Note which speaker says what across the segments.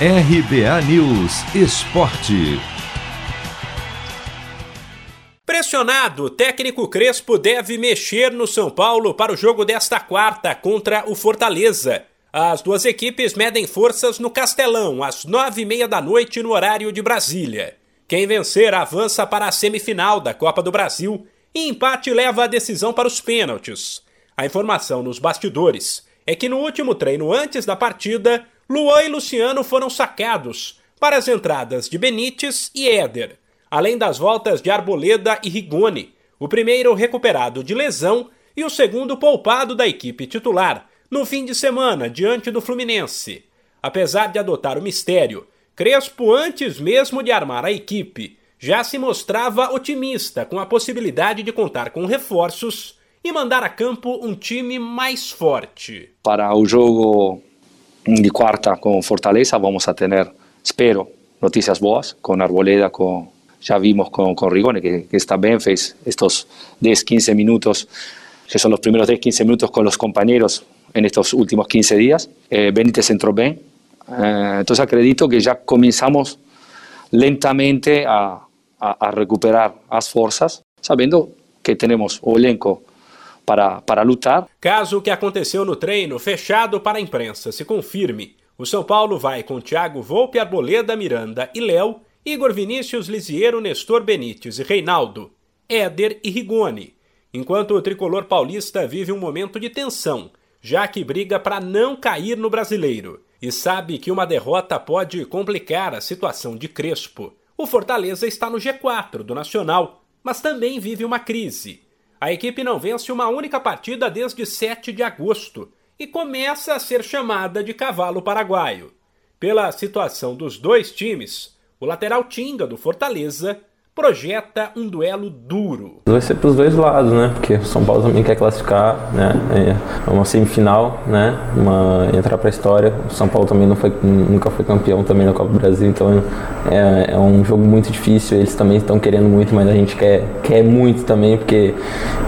Speaker 1: RBA News Esporte.
Speaker 2: Pressionado, o técnico Crespo deve mexer no São Paulo para o jogo desta quarta contra o Fortaleza. As duas equipes medem forças no Castelão, às nove e meia da noite, no horário de Brasília. Quem vencer avança para a semifinal da Copa do Brasil e empate leva a decisão para os pênaltis. A informação nos bastidores é que no último treino antes da partida, Luan e Luciano foram sacados para as entradas de Benítez e Éder, além das voltas de Arboleda e Rigoni, o primeiro recuperado de lesão e o segundo poupado da equipe titular no fim de semana diante do Fluminense. Apesar de adotar o mistério, Crespo, antes mesmo de armar a equipe, já se mostrava otimista com a possibilidade de contar com reforços e mandar a campo um time mais forte.
Speaker 3: Para o jogo de quarta com Fortaleza vamos a ter, espero, notícias boas com Arboleda, com já vimos com, com Rigoni, que, que está bem, fez estes 10, 15 minutos, que são os primeiros 10, 15 minutos com os companheiros em estes últimos 15 dias. Eh, Benítez entrou bem, eh, então acredito que já começamos lentamente a, a, a recuperar as forças, sabendo que temos o elenco para, para lutar.
Speaker 2: Caso o que aconteceu no treino fechado para a imprensa se confirme, o São Paulo vai com Thiago Volpe, Arboleda, Miranda e Léo, Igor Vinícius, Lisiero, Nestor Benítez e Reinaldo, Éder e Rigoni, enquanto o tricolor paulista vive um momento de tensão, já que briga para não cair no brasileiro e sabe que uma derrota pode complicar a situação de Crespo. O Fortaleza está no G4 do Nacional, mas também vive uma crise. A equipe não vence uma única partida desde 7 de agosto e começa a ser chamada de cavalo paraguaio. Pela situação dos dois times, o lateral Tinga do Fortaleza projeta um duelo duro.
Speaker 4: Vai ser para os dois lados, né? Porque o São Paulo também quer classificar, né? É uma semifinal, né? Uma entrar para a história. O São Paulo também não foi, nunca foi campeão também na Copa do Brasil, então é, é um jogo muito difícil. Eles também estão querendo muito, mas a gente quer quer muito também, porque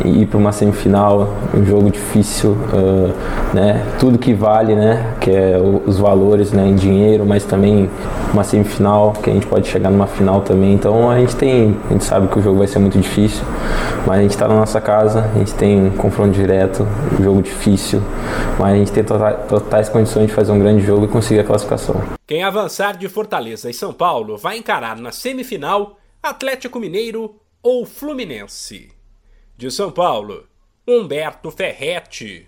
Speaker 4: ir para uma semifinal, um jogo difícil, uh, né? Tudo que vale, né? Que é os valores, né? Em dinheiro, mas também uma semifinal, que a gente pode chegar numa final também. Então a gente tem a gente sabe que o jogo vai ser muito difícil, mas a gente está na nossa casa, a gente tem um confronto direto, um jogo difícil, mas a gente tem totais, totais condições de fazer um grande jogo e conseguir a classificação.
Speaker 2: Quem avançar de Fortaleza e São Paulo vai encarar na semifinal Atlético Mineiro ou Fluminense. De São Paulo, Humberto Ferretti.